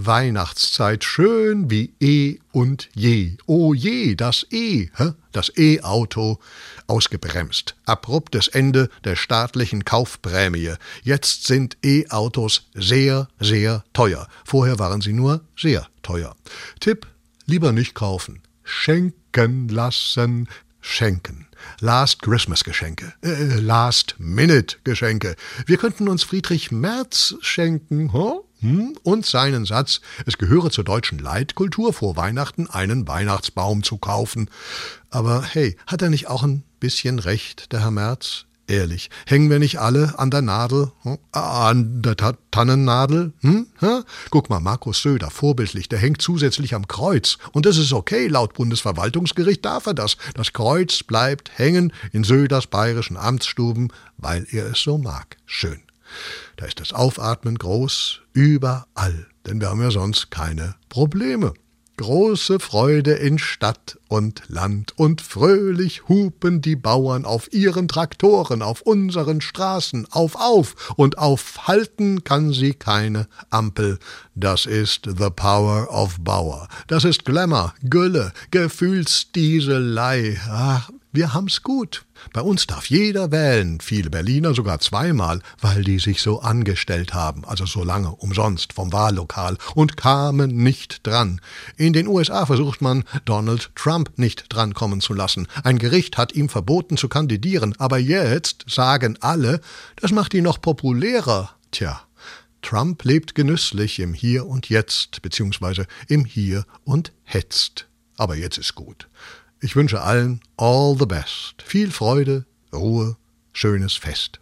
Weihnachtszeit schön wie eh und je. Oh je, das E, hä? das E-Auto, ausgebremst. Abruptes Ende der staatlichen Kaufprämie. Jetzt sind E-Autos sehr, sehr teuer. Vorher waren sie nur sehr teuer. Tipp, lieber nicht kaufen. Schenken lassen, schenken. Last Christmas Geschenke, äh, Last Minute Geschenke. Wir könnten uns Friedrich Merz schenken, huh? Hm? und seinen Satz, es gehöre zur deutschen Leitkultur, vor Weihnachten einen Weihnachtsbaum zu kaufen. Aber hey, hat er nicht auch ein bisschen recht, der Herr Merz? Ehrlich, hängen wir nicht alle an der Nadel? Hm? An der Ta Tannennadel? Hm? Ha? Guck mal, Markus Söder, vorbildlich, der hängt zusätzlich am Kreuz. Und das ist okay, laut Bundesverwaltungsgericht darf er das. Das Kreuz bleibt hängen in Söders bayerischen Amtsstuben, weil er es so mag. Schön. Da ist das Aufatmen groß, überall, denn wir haben ja sonst keine Probleme. Große Freude in Stadt und Land, und fröhlich hupen die Bauern auf ihren Traktoren auf unseren Straßen auf auf, und aufhalten kann sie keine Ampel. Das ist the power of Bauer. Das ist Glamour, Gülle, Gefühlsdieselei. Ach, wir haben's gut. Bei uns darf jeder wählen, viele Berliner sogar zweimal, weil die sich so angestellt haben, also so lange umsonst vom Wahllokal und kamen nicht dran. In den USA versucht man, Donald Trump nicht drankommen zu lassen. Ein Gericht hat ihm verboten zu kandidieren, aber jetzt sagen alle, das macht ihn noch populärer. Tja. Trump lebt genüsslich im Hier und Jetzt, beziehungsweise im Hier und Hetzt. Aber jetzt ist gut. Ich wünsche allen all the best, viel Freude, Ruhe, schönes Fest.